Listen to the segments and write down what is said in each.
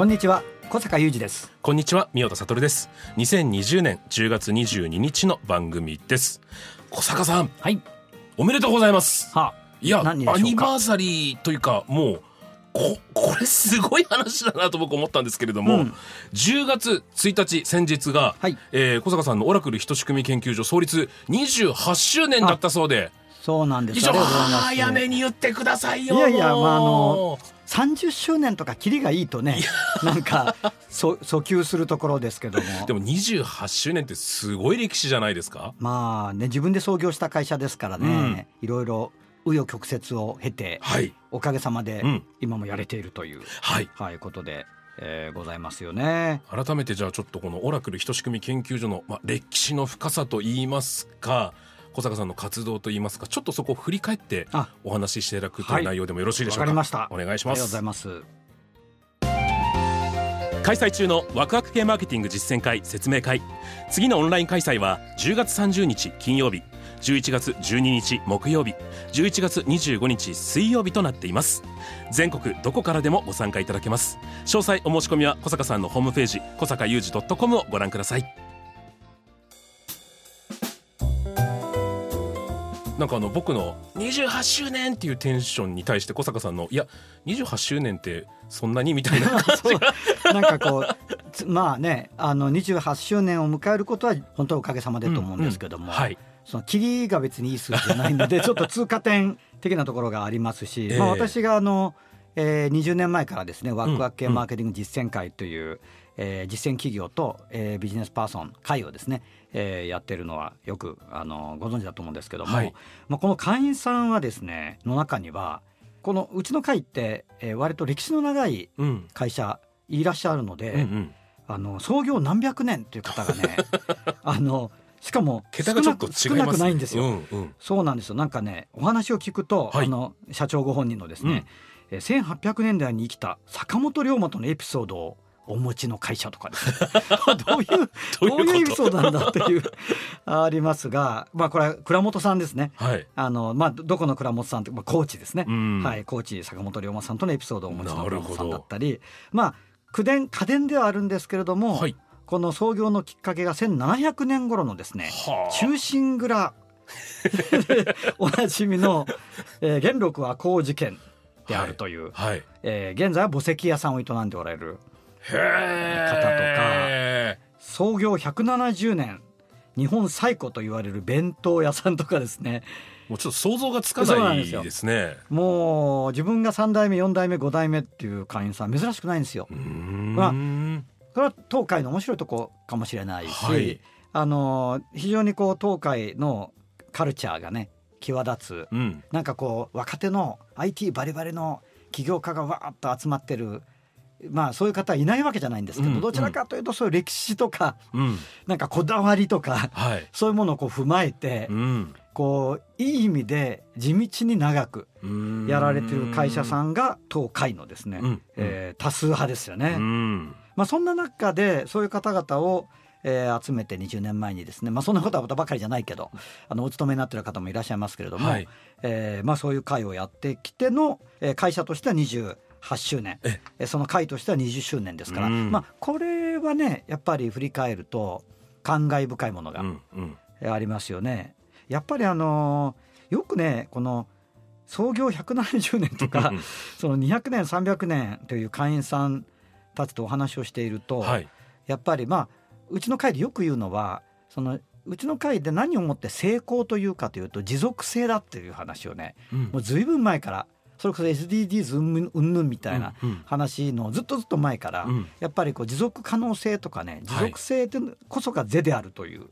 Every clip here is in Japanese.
こんにちは小坂雄二ですこんにちは、宮田悟です。2020年10月22日の番組です。小坂さん、はいおめでとうございます。はあいや、アニバーサリーというか、もう、こ、これすごい話だなと僕思ったんですけれども、うん10月1日先日が、はいえー小坂さんのオラクル人仕組み研究所創立28周年だったそうで、そうなんです以上、ありがとうございます早めに言ってくださいよ。いやいやまああの30周年とかキリがいいとねなんかそ 訴求するところですけどもでも28周年ってすごい歴史じゃないですか？まあね自分で創業した会社ですからね、いろいろ紆余曲折を経てはい。おかげさまでうん今もやれているという、はい。はい、ことで、えーございますよね。改めてじゃあちょっとこのオラクル人仕組み研究所の、まあ、歴史の深さといいますか小坂さんの活動といいますかちょっとそこを振り返ってあお話ししていただくとはい。いう内容でもよろしいでしょうか、わかりました。お願いしまありがとうごすざいます。開催中のワクワク系マーケティング実践会説明会。次のオンライン開催は10月30日金曜日11月12日木曜日11月25日水曜日となっています。全国どこからでもご参加いただけます。詳細お申し込みは小坂さんのホームページ小坂雄二 .com をご覧くださいなんかあの僕の28周年っていうテンションに対して小坂さんのいや28周年ってそんなにみたいな 感じが。なんかこうつまあねあの28周年を迎えることは本当おかげさまでと思うんですけども、はい。そのキリが別にいい数字じゃないので ちょっと通過点的なところがありますし、ええ。まあ、私があの、えー、20年前からですねワクワク系マーケティング実践会という、えー実践企業と、えービジネスパーソン会をですね、えーやってるのはよくあのご存知だと思うんですけども、はい。まあ、この会員さんはですねの中にはこのうちの会って、えー割と歴史の長いうん。会社いらっしゃるので、うんうん。あの創業何百年という方がね あのしかも桁がちょっと違い少なくないんですよ。うんうん。そうなんですよ。なんかねお話を聞くと、はい。あの社長ご本人のですね、えー1800年代に生きた坂本龍馬とのエピソードをお持ちの会社とかですね。どういうどどういうエピソードなんだっていう ありますがまあこれは倉本さんですね。はい。あのまあどどこの倉本さんって、まあ、高知ですね、うん。はい高知坂本龍馬さんとのエピソードをお持ちの倉本さんだったり。まあ口伝家電ではあるんですけれども、はい。この創業のきっかけが1700年頃のですねはあ。忠臣蔵。でおなじみの、えー元禄和光事件であるという、はい。えー現在は墓石屋さんを営んでおられるへえ創業170年。日本最古と言われる弁当屋さんとかですね。もうちょっと想像がつかなそうなんですよ。いですねもう自分が3代目4代目5代目っていう会員さん珍しくないんですよ。まこれは東海の面白いとこかもしれないし、はい。あの非常にこう東海のカルチャーがね際立つ。うん。なんかこう若手の IT バリバリの起業家がわーっと集まってるまあそういう方はいないわけじゃないんですけど、うんどちらかというとそういう歴史とかうん。なんかこだわりとかはい。そういうものをこう踏まえて、うん。こういい意味で地道に長くやられてる会社さんんが東海のですね、うん。えー多数派ですよね。うん。まあ、そんな中でそういう方々を、えー集めて20年前にですね、まあ、そんなことはばかりじゃないけどあのお勤めになってる方もいらっしゃいますけれども、はい。えーまあ、そういう会をやってきての、えー会社としては28周年その会としては20周年ですから、うん。まあ、これはねやっぱり振り返ると感慨深いものがありますよね。やっぱりあのーよくねこの創業170年とかその200年300年という会員さんたちとお話をしていると、はい。やっぱりまあうちの会でよく言うのはそのうちの会で何をもって成功というかというと持続性だっていう話をねうん。もうずいぶん前からそれこそ SDGs うんうんぬんみたいな話のずっとずっと前から、うん。やっぱりこう持続可能性とかね持続性ってこそが是であるという、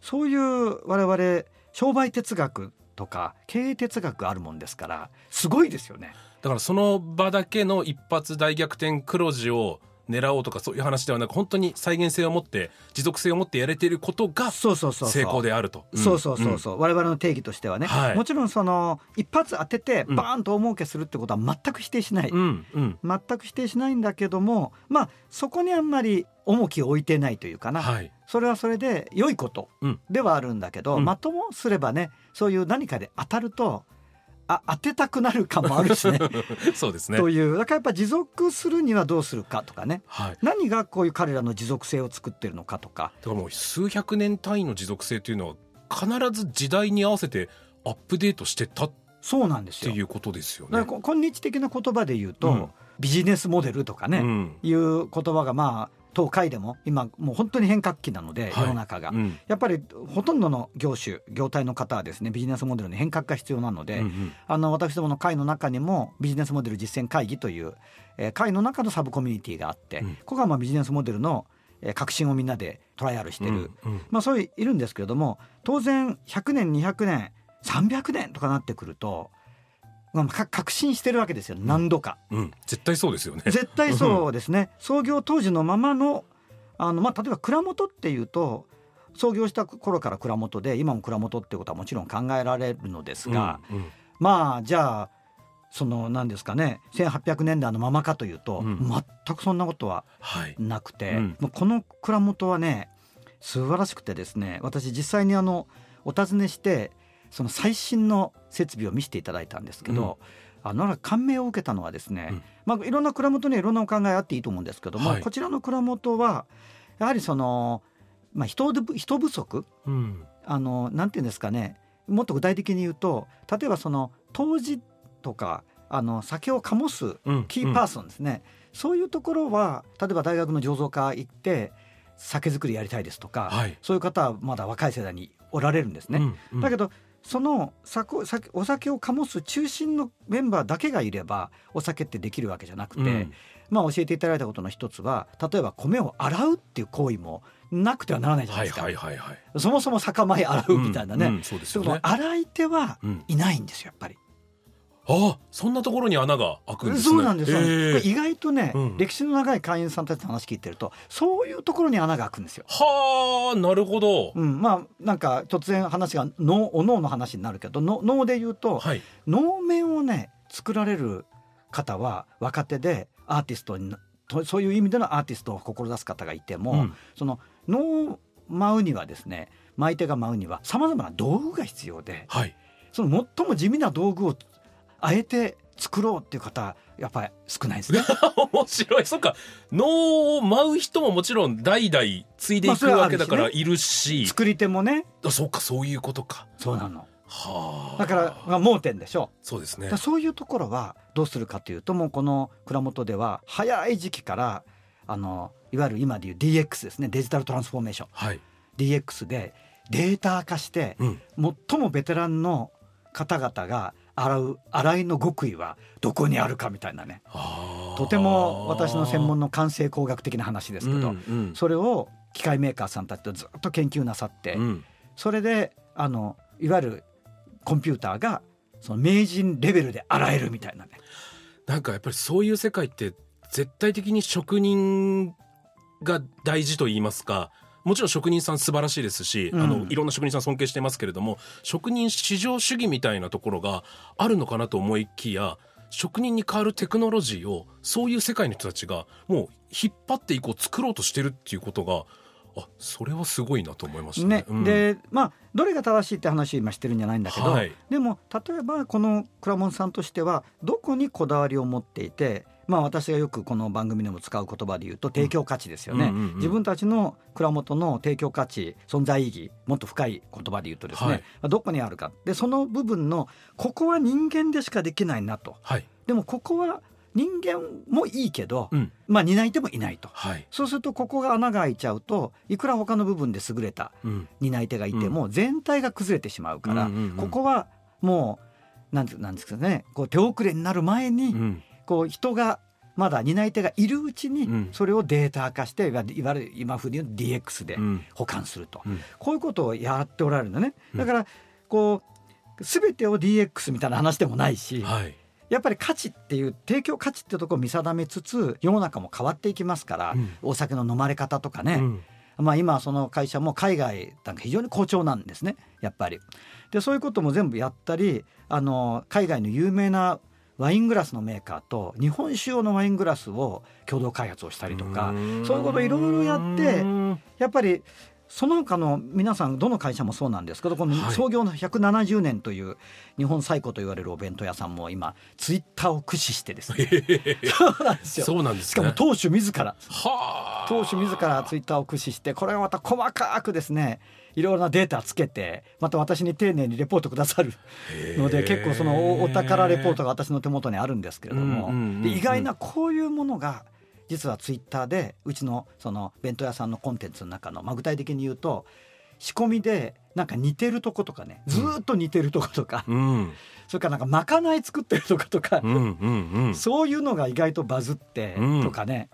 そういう我々商売哲学とか経営哲学があるもんですからすごいですよね。だからその場だけの一発大逆転黒字を狙おうとかそういう話ではなく本当に再現性を持って持続性を持ってやれていることが成功であると。そうそうそうそう、我々の定義としてはね、はい。もちろんその一発当ててうん。バーンと大儲けするってことは全く否定しない、うんうん。全く否定しないんだけどもまあそこにあんまり重きを置いてないというかな、はい。それはそれで良いことうん。ではあるんだけど、うん。まともすればねそういう何かで当たるとあ当てたくなるかもあるしね そうですね。というだからやっぱ持続するにはどうするかとかねはい。何がこういう彼らの持続性を作ってるのかとかだからもう数百年単位の持続性というのは必ず時代に合わせてアップデートしてたっそうなんですよ。ていうことですよね。今日的な言葉で言うと、うんビジネスモデルとかね、うんいう言葉がまあ東海でも今もう本当に変革期なので、はい。世の中が、うん。やっぱりほとんどの業種業態の方はですねビジネスモデルの変革が必要なので、うんうん。あの私どもの会の中にもビジネスモデル実践会議という、えー会の中のサブコミュニティがあって、うん。ここがまあビジネスモデルの、えー革新をみんなでトライアルしてる、うんうん。まあそういういるんですけれども当然100年200年300年とかなってくると、まあ、か革新してるわけですよ。何度か。うん。絶対そうですよね。絶対そうですね。創業当時のままのあの、まあ、例えば蔵元っていうと創業した頃から蔵元で今も蔵元ってことはもちろん考えられるのですが、うんうん。まあじゃあその何ですかね1800年代のままかというと、うん。全くそんなことははい。なくて、うん。もうこの蔵元はね素晴らしくてですね私実際にあのお尋ねしてその最新の設備を見せていただいたんですけど、あの感銘を受けたのはですね、うん。まあ、いろんな蔵元にはいろんなお考えあっていいと思うんですけども、はい。こちらの蔵元はやはりその、まあ、人で人不足うん。あのなんていうんですかねもっと具体的に言うと例えばその杜氏とかあの酒を醸すうんキーパーソンですね、そういうところは例えば大学の醸造家行って酒造りやりたいですとか、はい。そういう方はまだ若い世代におられるんですね。うんうん。だけどそのお酒を醸す中心のメンバーだけがいればお酒ってできるわけじゃなくて、うんまあ教えていただいたことの一つは例えば米を洗うっていう行為もなくてはならないじゃないですか、はいはいはいはい。そもそも酒米洗うみたいなね、うんうんそうですよね。洗い手はうんいないんですよやっぱり。ああそんなところに穴が開くんですね。そうなんですえこれ意外とね、うん歴史の長い会員さんたちの話聞いてるとそういうところに穴が開くんですよ。はあなるほど。うん、まあなんか突然話が脳お脳の話になるけどの脳で言うと、はい。能面をね作られる方は若手でアーティストにそういう意味でのアーティストを志す方がいても、うんその能を舞うにはですね舞手が舞うにはさまざまな道具が必要ではい。その最も地味な道具をあえて作ろうっていう方やっぱり少ないですね。面白い。そっか。能を舞う人ももちろん代々継いでいくわけだからいるし。作り手もねあそっかそういうことか。そうなのはあ。だから、まあ、盲点でしょそうですね。そういうところはどうするかというともうこの蔵元では早い時期からあのいわゆる今でいう DX ですねデジタルトランスフォーメーションはい。DX でデータ化してうん。最もベテランの方々が洗う洗いの極意はどこにあるかみたいなね。はあとても私の専門の完成工学的な話ですけど、うんうん。それを機械メーカーさんたちとずっと研究なさって、うん。それであのいわゆるコンピューターがその名人レベルで洗えるみたいなね。なんかやっぱりそういう世界って絶対的に職人が大事と言いますかもちろん職人さん素晴らしいですし、うん。あのいろんな職人さん尊敬してますけれども職人至上主義みたいなところがあるのかなと思いきや職人に代わるテクノロジーをそういう世界の人たちがもう引っ張っていこう作ろうとしてるっていうことがあそれはすごいなと思いましたね。ね、うん。でまあどれが正しいって話今してるんじゃないんだけど、はい。でも例えばこの倉門さんとしてはどこにこだわりを持っていてまあ私がよくこの番組でも使う言葉で言うと提供価値ですよね、自分たちの蔵元の提供価値存在意義もっと深い言葉で言うとですね、はい。どこにあるかでその部分のここは人間でしかできないなと。はい、でもここは人間もいいけど、うん。まあ担い手もいないと。はい。そうするとここが穴が開いちゃうといくら他の部分で優れたうん。担い手がいても全体が崩れてしまうから、ここはもうなんてなんですかねこう手遅れになる前に、うんこう人がまだ担い手がいるうちにうん。それをデータ化していわいわゆる今風に言う DX でうん。保管すると、うん。こういうことをやっておられるのね。うん。だからこう全てを DX みたいな話でもないし、はい。やっぱり価値っていう提供価値っていうところを見定めつつ世の中も変わっていきますから、うん。お酒の飲まれ方とかね、うん。まあ、今その会社も海外なんか非常に好調なんですね。やっぱり。でそういうことも全部やったりあの海外の有名なワイングラスのメーカーと日本酒用のワイングラスを共同開発をしたりとかそういうことをいろいろやってうんやっぱりその他の皆さんどの会社もそうなんですけどこのはい。創業の170年という日本最古と言われるお弁当屋さんも今ツイッターを駆使してですね。そうなんですよ。そうなんですね。しかも当主自ら。はあ。当主自らツイッターを駆使してこれをまた細かくですねいろいろなデータつけてまた私に丁寧にレポートくださるので結構そのおお宝レポートが私の手元にあるんですけれども、意外なこういうものが実はツイッターでうちのその弁当屋さんのコンテンツの中の、まあ、具体的に言うと仕込みでなんか似てるとことかねずーっと似てるとことか、うん。それからなんかまかない作ってるとことか、うんうんうん。そういうのが意外とバズってうん。とかね、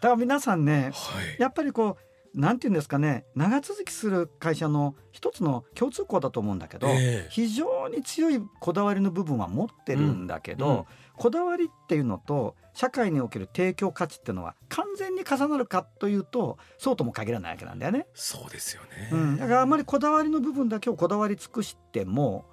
だから皆さんねはい。やっぱりこうなんていうんですかね長続きする会社の一つの共通項だと思うんだけど、ええ。非常に強いこだわりの部分は持ってるんだけど、うんうんこだわりっていうのと社会における提供価値っていうのは完全に重なるかというとそうとも限らないわけなんだよね。そうですよね、うん、だからあんまりこだわりの部分だけをこだわり尽くしても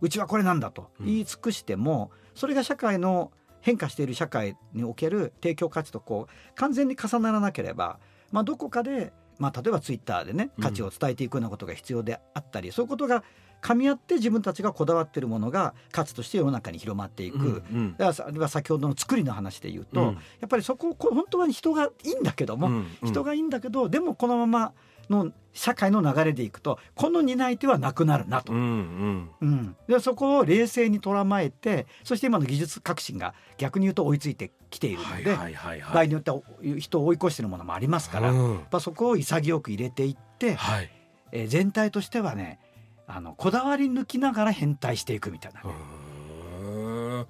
うちはこれなんだとうん。言い尽くしても、それが社会の変化している社会における提供価値とこう完全に重ならなければ、まあ、どこかで、まあ、例えばツイッターでねうん価値を伝えていくようなことが必要であったり、そういうことが噛み合って自分たちがこだわっているものが価値として世の中に広まっていく。うんうん。あれは先ほどの作りの話で言うと、うん。やっぱりそこを本当は人がいいんだけども、うんうん。人がいいんだけどでもこのままの社会の流れでいくとこの担い手はなくなるなと、ううん。んうん。でそこを冷静に捉まえてそして今の技術革新が逆に言うと追いついてきているので、はいはいはい場はい。合によっては人を追い越しているものもありますから、やっうんぱそこを潔く入れていって、はい。えー全体としてはねあのこだわり抜きながら変態していくみたいなね、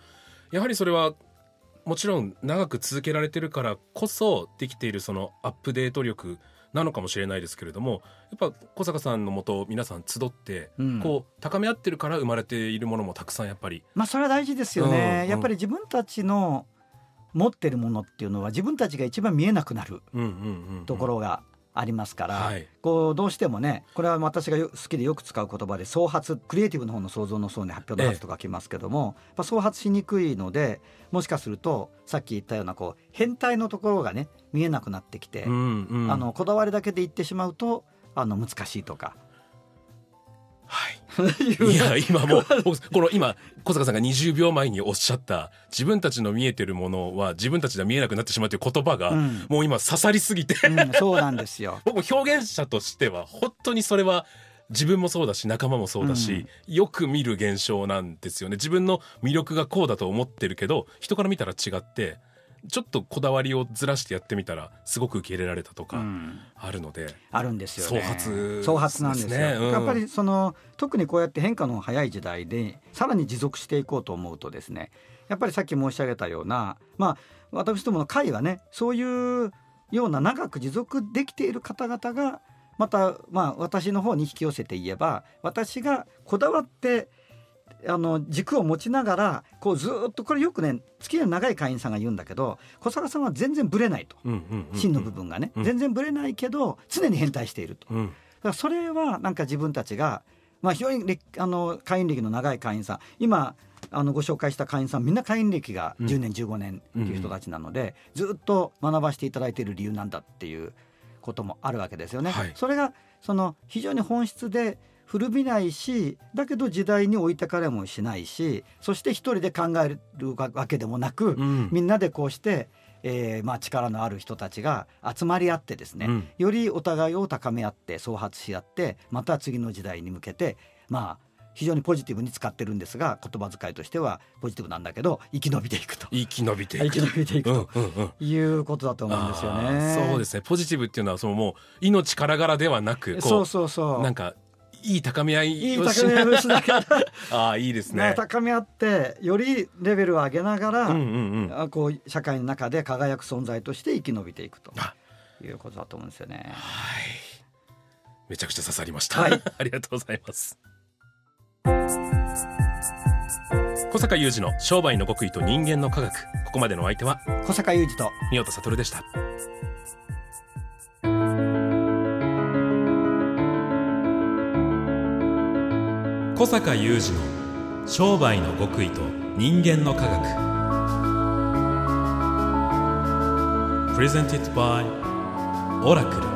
やはりそれはもちろん長く続けられてるからこそできているそのアップデート力なのかもしれないですけれどもやっぱ小坂さんのもと皆さん集って、うん。こう高め合ってるから生まれているものもたくさんやっぱり。まあそれは大事ですよね、うん。やっぱり自分たちの持ってるものっていうのは自分たちが一番見えなくなるうんうんうんうん。ところがありますから、はいこうどうしてもねこれは私がよ好きでよく使う言葉で創発クリエイティブの方の創造の層に発表の発とかきますけども、やっぱ創発しにくいのでもしかするとさっき言ったようなこう変態のところがね見えなくなってきて、うんうんあのこだわりだけで言ってしまうとあの難しいとか。はい。や今もう 僕この今小坂さんが20秒前におっしゃった自分たちの見えてるものは自分たちでは見えなくなってしまうという言葉が、うん。もう今刺さりすぎて。うん、そうなんですよ。僕も表現者としては本当にそれは自分もそうだし仲間もそうだし、よく見る現象なんですよね。自分の魅力がこうだと思ってるけど人から見たら違ってちょっとこだわりをずらしてやってみたらすごく受け入れられたとかうん。あるので、あるんですよね。創発創発なんですね。うん。やっぱりその特にこうやって変化の早い時代でさらに持続していこうと思うとですねやっぱりさっき申し上げたようなまあ私どもの会はねそういうような長く持続できている方々がまたまあ私の方に引き寄せて言えば私がこだわってあの軸を持ちながらこうずーっとこれよくね付き合いの長い会員さんが言うんだけど小坂さんは全然ブレないと。うんうんうん芯の部分がね、うん。全然ぶれないけど常に変態していると。だうん。からそれはなんか自分たちが、まあ、非常に歴あの会員歴の長い会員さん。今あのご紹介した会員さんみんな会員歴がうん。10年15年っていう人たちなので、ずっと学ばせていただいている理由なんだっていうこともあるわけですよね。はい。それがその非常に本質で古びないしだけど時代に置いてかれもしないしそして一人で考えるわけでもなく、うん。みんなでこうして、えーまあ、力のある人たちが集まり合ってですね、うん。よりお互いを高め合って創発し合ってまた次の時代に向けてまあ非常にポジティブに使ってるんですが言葉遣いとしてはポジティブなんだけど生き延びていくと。生き延びていく。生き延びていくうんとうんうん。いうことだと思うんですよね。そうですね。ポジティブっていうのはそのもう命からがらではなくそうそうそう。なんかいい高め合いいいをし高め合いをしながら。ああいいですまあね。高め合ってよりレベルを上げながら、うんうんこう社会の中で輝く存在として生き延びていくと。あ。いうことだと思うんですよね。めちゃくちゃ刺さりました、はい。ありがとうございます。小坂雄二の商売の極意と人間の科学。ここまでのお相手は小坂雄二と。宮田悟でした小坂雄二の商売の極意と人間の科学。プレゼンティットバイオラクル